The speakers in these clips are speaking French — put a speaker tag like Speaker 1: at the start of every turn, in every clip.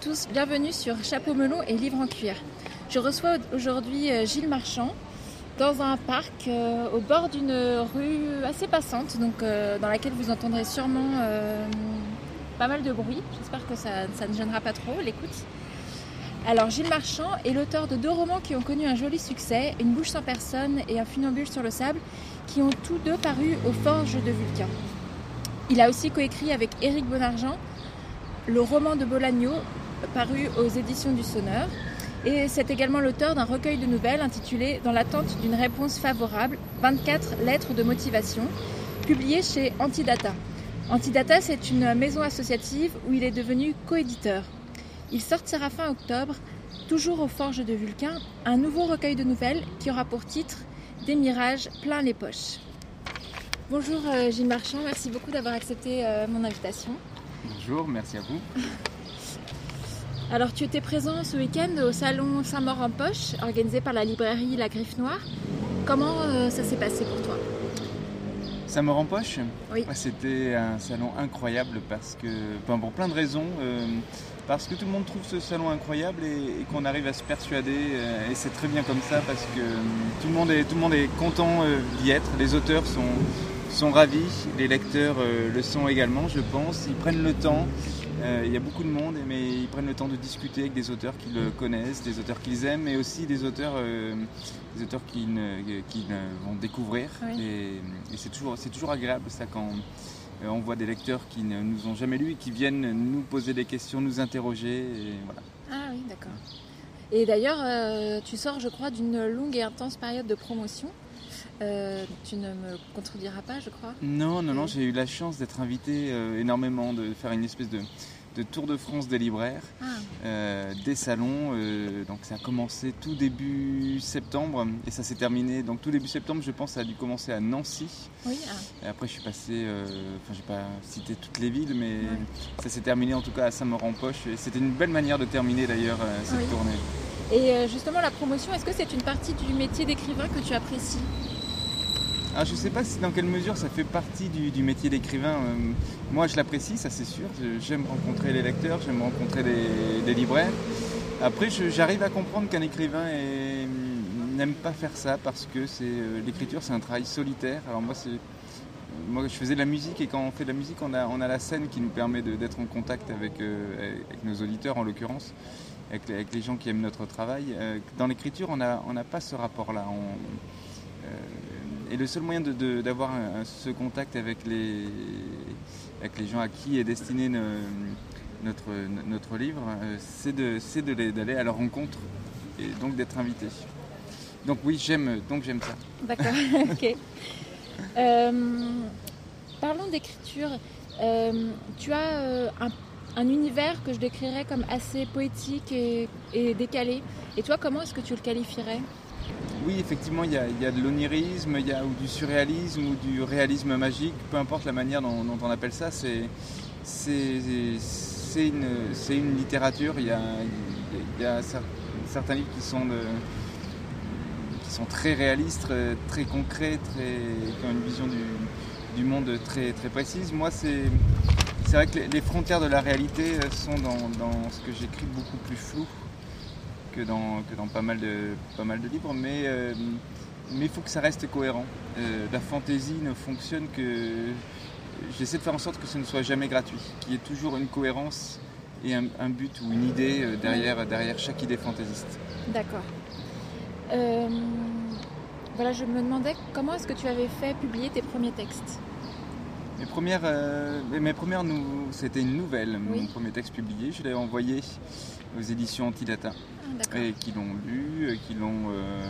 Speaker 1: tous, bienvenue sur Chapeau melon et livre en cuir. Je reçois aujourd'hui euh, Gilles Marchand dans un parc euh, au bord d'une rue assez passante, donc euh, dans laquelle vous entendrez sûrement pas mal de bruit. J'espère que ça, ça ne gênera pas trop l'écoute. Alors Gilles Marchand est l'auteur de deux romans qui ont connu un joli succès, Une bouche sans personne et Un funambule sur le sable, qui ont tous deux paru aux Forges de Vulcain. Il a aussi coécrit avec Éric Bonargent le roman de Bolagno, paru aux éditions du Sonneur. Et c'est également l'auteur d'un recueil de nouvelles intitulé Dans l'attente d'une réponse favorable, 24 lettres de motivation, publié chez Antidata. Antidata, c'est une maison associative où il est devenu coéditeur. Il sortira fin octobre, toujours aux Forges de Vulcain, un nouveau recueil de nouvelles qui aura pour titre Des mirages plein les poches. Bonjour euh, Gilles Marchand, merci beaucoup d'avoir accepté euh, mon invitation.
Speaker 2: Bonjour, merci à vous.
Speaker 1: Alors tu étais présent ce week-end au salon Saint-Maur en poche, organisé par la librairie La Griffe Noire. Comment euh, ça s'est passé pour toi?
Speaker 2: Saint-Maur en poche?
Speaker 1: Oui.
Speaker 2: Ouais, C'était un salon incroyable parce que, enfin, pour plein de raisons. euh, parce que tout le monde trouve ce salon incroyable et, et qu'on arrive à se persuader, euh, et c'est très bien comme ça parce que tout le monde est, tout le monde est content d'y être. Les auteurs sont, sont ravis, les lecteurs le sont également, je pense. Ils prennent le temps. Euh, il y a beaucoup de monde, mais ils prennent le temps de discuter avec des auteurs qu'ils connaissent, des auteurs qu'ils aiment, mais aussi des auteurs, euh, des auteurs qu'ils ne vont découvrir.
Speaker 1: Oui.
Speaker 2: Et, et c'est toujours, c'est toujours agréable ça quand euh, on voit des lecteurs qui ne nous ont jamais lus et qui viennent nous poser des questions, nous interroger. Et voilà.
Speaker 1: Ah oui, d'accord. Et d'ailleurs, euh, tu sors, je crois, d'une longue et intense période de promotion. Euh, tu ne me contrediras pas, je crois.
Speaker 2: Non, non, non, j'ai eu la chance d'être invité euh, énormément, de faire une espèce de, de tour de France des libraires,
Speaker 1: Ah,
Speaker 2: euh, des salons. donc ça a commencé tout début septembre et ça s'est terminé. Donc tout début septembre, je pense, ça a dû commencer à Nancy.
Speaker 1: oui, ah,
Speaker 2: Et après, je suis passé, enfin, j'ai pas cité toutes les villes, mais
Speaker 1: Ouais.
Speaker 2: ça s'est terminé en tout cas à Saint-Maur-en-Poche. Et c'était une belle manière de terminer d'ailleurs cette
Speaker 1: Oui.
Speaker 2: tournée.
Speaker 1: Et justement, la promotion, est-ce que c'est une partie du métier d'écrivain que tu apprécies?
Speaker 2: Ah, je sais pas si dans quelle mesure ça fait partie du, du métier d'écrivain. Euh, moi, je l'apprécie, ça c'est sûr. J'aime rencontrer les lecteurs, j'aime rencontrer des, des libraires. Après, j'arrive à comprendre qu'un écrivain n'aime pas faire ça parce que euh, l'écriture, c'est un travail solitaire. Alors moi, c'est moi, je faisais de la musique et quand on fait de la musique, on a, on a la scène qui nous permet d'être en contact avec, euh, avec nos auditeurs en l'occurrence, avec, les- les gens qui aiment notre travail. Dans l'écriture, on n'a on n'a pas ce rapport-là. On- euh, et le seul moyen d'avoir ce contact avec les, avec les gens à qui est destiné ne- notre, notre livre, euh, c'est d'aller à leur rencontre et donc d'être invité. Donc oui, j'aime donc j'aime ça.
Speaker 1: D'accord, ok. Euh, parlons d'écriture. Euh, tu as euh, un, un univers que je décrirais comme assez poétique et, et décalé. Et toi, comment est-ce que tu le qualifierais?
Speaker 2: Oui, effectivement, il y a, de l'onirisme, il y a ou du surréalisme ou du réalisme magique, peu importe la manière dont, on appelle ça, c'est une, littérature. Il y a, certains livres qui sont, très réalistes, très, très concrets, qui ont une vision du, monde très, précise. Moi, c'est vrai que les, les frontières de la réalité euh, sont dans, dans ce que j'écris beaucoup plus flou que dans, que dans pas, mal de, pas mal de livres, mais euh, mais il faut que ça reste cohérent. Euh, la fantaisie ne fonctionne que... J'essaie de faire en sorte que ce ne soit jamais gratuit, qu'il y ait toujours une cohérence et un, but ou une idée euh, derrière, derrière chaque idée fantaisiste.
Speaker 1: D'accord. Voilà, je me demandais comment est-ce que tu avais fait publier tes premiers textes?
Speaker 2: Mes premières, euh, mes premières nou- c'était une nouvelle,
Speaker 1: Oui.
Speaker 2: mon premier texte publié. Je l'ai envoyé aux éditions Antidata
Speaker 1: Ah,
Speaker 2: et qui l'ont lu, qui l'ont euh,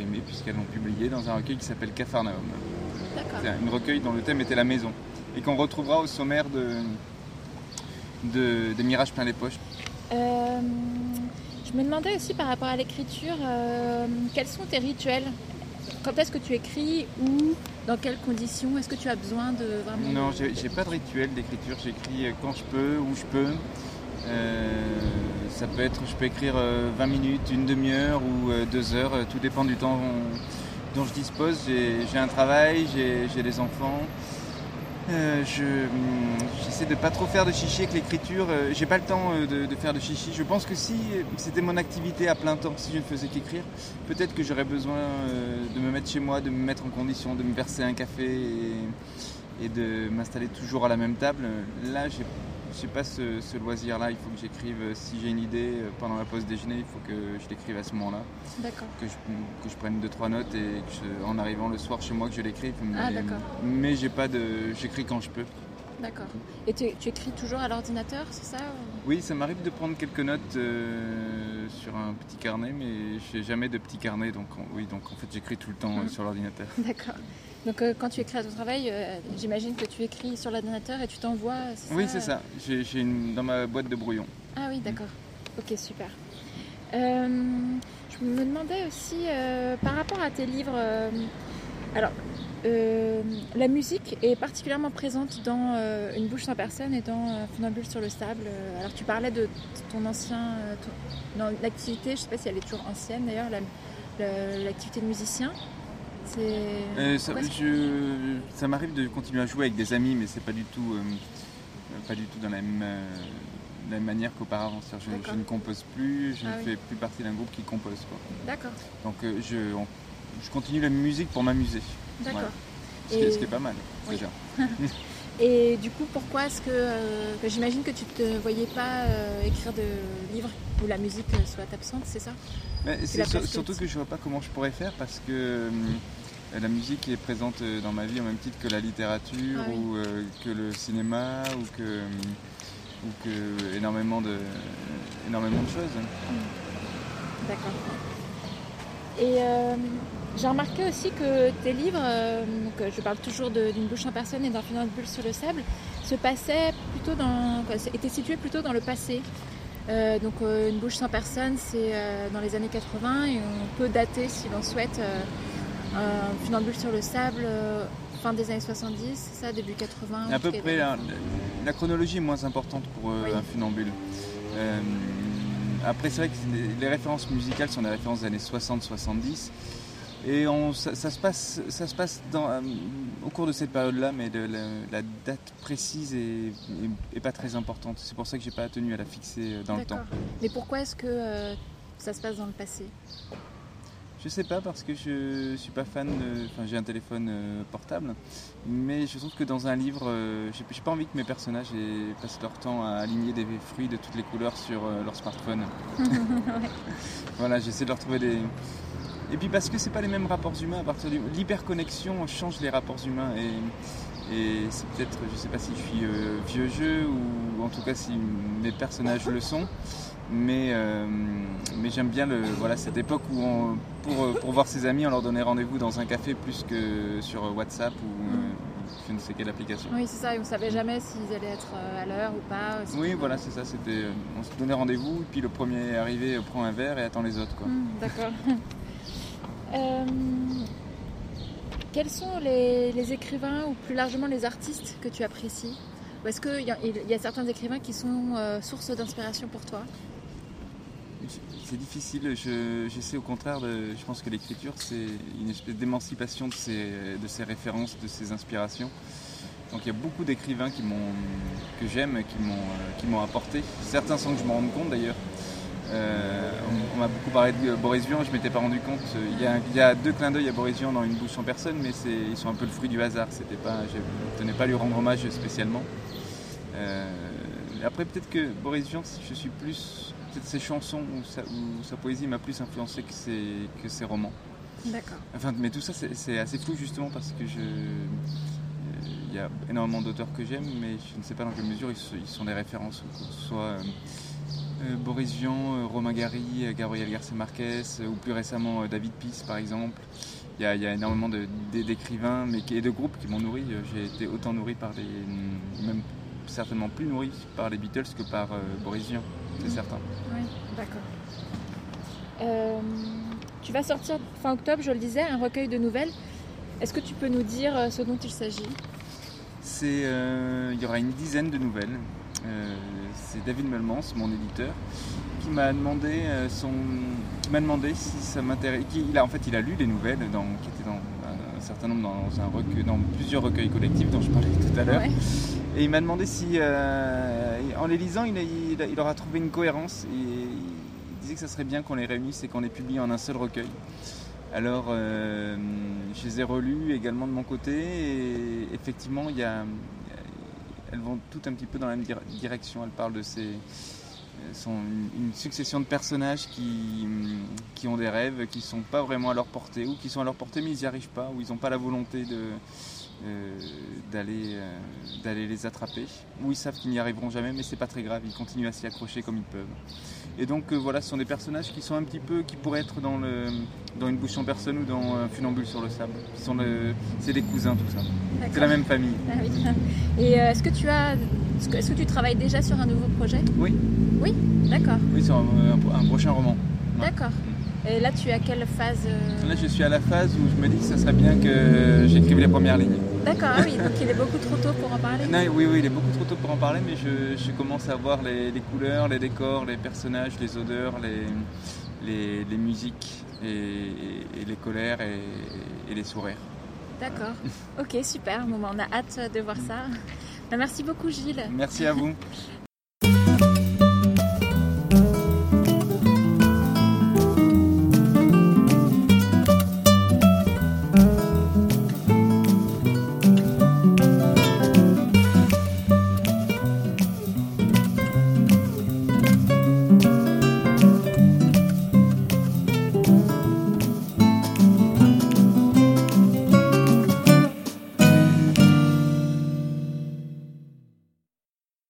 Speaker 2: aimé puisqu'elles l'ont publié dans un recueil qui s'appelle Capharnaüm. C'est un recueil dont le thème était la maison et qu'on retrouvera au sommaire de, de- des Mirages plein les poches.
Speaker 1: Euh, je me demandais aussi par rapport à l'écriture, euh, quels sont tes rituels Quand est-ce que tu écris Où Dans quelles conditions? Est-ce que tu as besoin de vraiment...
Speaker 2: Non, j'ai pas de rituel d'écriture. J'écris quand je peux, où je peux. Euh, ça peut être, je peux écrire euh, 20 minutes, une demi-heure ou euh, deux heures. euh, Tout dépend du temps dont je dispose. J'ai un travail, j'ai des enfants. Euh, je, hum, j'essaie de pas trop faire de chichi avec l'écriture. Euh, j'ai pas le temps euh, de, faire de chichi. Je pense que si c'était mon activité à plein temps, si je ne faisais qu'écrire, peut-être que j'aurais besoin euh, de me mettre chez moi, de me mettre en condition, de me verser un café et, et de m'installer toujours à la même table. Là, j'ai j'ai pas ce, ce loisir-là. Il faut que j'écrive. euh, Si j'ai une idée euh, pendant la pause déjeuner, il faut que je l'écrive à ce moment-là.
Speaker 1: D'accord.
Speaker 2: Que je, que je prenne deux trois notes et que je- en arrivant le soir chez moi que je l'écrive.
Speaker 1: Ah,
Speaker 2: Mais-. Mais j'ai pas de. J'écris quand je peux.
Speaker 1: D'accord. Et tu, tu écris toujours à l'ordinateur, c'est ça ou-
Speaker 2: Oui, ça m'arrive de prendre quelques notes euh, sur un petit carnet, mais je n'ai jamais de petit carnet, donc oui, donc en fait j'écris tout le temps euh,
Speaker 1: Mhm.
Speaker 2: sur l'ordinateur.
Speaker 1: D'accord. Donc euh, quand tu écris à ton travail, euh, j'imagine que tu écris sur l'ordinateur et tu t'envoies.
Speaker 2: Oui, c'est ça. J'ai une dans ma boîte de brouillon.
Speaker 1: Ah oui, d'accord. Ok, super. Euh, je me demandais aussi, par rapport à tes livres, alors, la musique est particulièrement présente dans Une bouche sans personne et dans Funambule sur le sable. Alors, tu parlais de ton ancien, ton- dans l'activité, je ne sais pas si elle est toujours ancienne d'ailleurs, la- la- l'activité de musicien.
Speaker 2: Euh, ça je- m'arrive de continuer à jouer avec des amis, mais c'est pas du tout, euh, pas du tout dans la même, euh, la même manière qu'auparavant. Je, ne compose plus, je
Speaker 1: Ah
Speaker 2: ne
Speaker 1: oui.
Speaker 2: fais plus partie d'un groupe qui compose.
Speaker 1: D'accord,
Speaker 2: Donc euh, je, on- je continue la musique pour m'amuser,
Speaker 1: d'accord.
Speaker 2: Voilà. ce, qui est-
Speaker 1: Et-
Speaker 2: ce qui est pas mal
Speaker 1: Oui.
Speaker 2: déjà.
Speaker 1: Et du coup, pourquoi est-ce que, euh, que j'imagine que tu ne te voyais pas euh, écrire de livres où la musique soit absente, c'est ça?
Speaker 2: C'est sur- surtout que je vois pas comment je pourrais faire parce que euh, la musique est présente dans ma vie au même titre que la littérature
Speaker 1: Ah oui.
Speaker 2: ou que le cinéma ou que, ou que énormément de, énormément de choses.
Speaker 1: D'accord. Et euh, j'ai remarqué aussi que tes livres, euh, donc, euh, je parle toujours d'une bouche en personne et d'un bulle sur le sable, se passaient plutôt dans, étaient situés plutôt dans le passé. Euh, donc euh, une bouche sans personne, c'est euh, dans les années 80 et on peut dater, si l'on souhaite, un funambule sur le sable fin des années 70, c'est ça, début 80.
Speaker 2: À peu près, la, la chronologie est moins importante pour
Speaker 1: Oui.
Speaker 2: un funambule. Après, c'est vrai que les, références musicales sont des références des années 60-70. Et ça, se passe, ça se passe euh, au cours de cette période-là, mais la, date précise est, est- est pas très importante. C'est pour ça que j'ai pas tenu à la fixer euh, dans le temps.
Speaker 1: Mais pourquoi est-ce que euh, ça se passe dans le passé?
Speaker 2: Je sais pas parce que je suis pas fan. de- Enfin, j'ai un téléphone euh, portable, mais je trouve que dans un livre, euh, j'ai pas envie que mes personnages aient passé leur temps à aligner des fruits de toutes les couleurs sur euh, leur smartphone. Voilà, j'essaie de leur trouver des. Et puis parce que c'est pas les mêmes rapports humains à partir du. L'hyperconnexion change les rapports humains et, et c'est peut-être, je sais pas si je suis euh, vieux jeu ou en tout cas si mes personnages le sont. Mais, euh, mais j'aime bien le, voilà, cette époque où on- pour, euh, pour voir ses amis, on leur donnait rendez-vous dans un café plus que sur WhatsApp ou euh, je ne sais quelle application.
Speaker 1: Oui, c'est ça, et on savait jamais s'ils allaient être à l'heure ou pas.
Speaker 2: Oui, voilà, c'est ça. C'était, on se donnait rendez-vous, et puis le premier arrivé prend un verre et attend les autres. Quoi.
Speaker 1: Hmm, D'accord. Quels sont les, écrivains ou plus largement les artistes que tu apprécies Ou est-ce qu'il y, a- certains écrivains qui sont euh, source d'inspiration pour toi
Speaker 2: C'est difficile. Je, j'essaie au contraire de. Je pense que l'écriture, c'est une espèce d'émancipation de ces, références, de ces inspirations. Donc il y a beaucoup d'écrivains que j'aime, qui m'ont, euh, qui m'ont apporté. Certains sans que je me rende compte d'ailleurs. Euh, on, on m'a beaucoup parlé de Boris Vian, je m'étais pas rendu compte. Il y a, il y a deux clins d'œil à Boris Vian dans une bouche en personne, mais ils sont un peu le fruit du hasard. C'était pas, je ne tenais pas à lui rendre hommage spécialement. Euh, après, peut-être que Boris Vian, je suis plus. Peut-être ses chansons ou sa, ou sa poésie m'a plus influencé que ses, que ses romans.
Speaker 1: D'accord.
Speaker 2: Enfin, mais tout ça, c'est, assez flou justement parce que je. euh, Il y a énormément d'auteurs que j'aime, mais je ne sais pas dans quelle mesure ils, sont- ils sont des références. Que ce soit Boris Vian, euh, Romain Gary, euh, Gabriel Garcia Marquez, euh, ou plus récemment euh, David Peace par exemple. Il y a, il y a énormément d'écrivains mais, et de groupes qui m'ont nourri. Euh, J'ai été autant nourri par les. même certainement plus nourri par les Beatles que par euh, Boris Vian, c'est certain.
Speaker 1: Oui, d'accord. Euh, tu vas sortir fin octobre, je le disais, un recueil de nouvelles. Est-ce que tu peux nous dire euh, ce dont il s'agit?
Speaker 2: C'est, euh, il y aura une dizaine de nouvelles. Euh, c'est David Melmans, mon éditeur, qui m'a demandé euh, son, qui m'a demandé si ça m'intéresse. qui- Il a en fait, il a lu les nouvelles dans, qui étaient dans un certain nombre dans, un recueil, dans plusieurs recueils collectifs dont je parlais tout à l'heure. Et il m'a demandé si, en les lisant, il, il, aura trouvé une cohérence. Et il disait que ça serait bien qu'on les réunisse et qu'on les publie en un seul recueil. Alors, je les ai relus également de mon côté. Et effectivement, il y a, elles vont toutes un petit peu dans la même direction. Elles parlent de ces sont une, succession de personnages qui, qui, ont des rêves, qui ne sont pas vraiment à leur portée, ou qui sont à leur portée mais ils n'y arrivent pas, ou ils n'ont pas la volonté de, euh, d'aller, euh, d'aller les attraper, ou ils savent qu'ils n'y arriveront jamais, mais c'est pas très grave, ils continuent à s'y accrocher comme ils peuvent. Et donc euh, voilà, ce sont des personnages qui sont un petit peu, qui pourraient être dans, le, dans une bouche en personne ou dans un funambule sur le sable. Sont c'est des cousins tout ça. C'est la même famille.
Speaker 1: Ah Et est-ce que tu as, est-ce que tu travailles déjà sur un nouveau projet?
Speaker 2: Oui.
Speaker 1: Oui, d'accord.
Speaker 2: Oui, sur un, prochain roman.
Speaker 1: D'accord. Et là, tu es à quelle phase
Speaker 2: Là, je suis à la phase où je me dis que ça serait bien que j'écrive les premières lignes.
Speaker 1: D'accord, ah oui, donc il est beaucoup trop tôt pour en parler
Speaker 2: Oui, oui, il est beaucoup trop tôt pour en parler, mais je, commence à voir les, couleurs, les décors, les personnages, les odeurs, les, les, musiques, et, les colères et, les sourires.
Speaker 1: D'accord, ok, super. Bon, bah, on a hâte de voir ça. Bah, merci beaucoup, Gilles.
Speaker 2: Merci à vous.